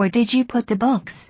Where did you put the books?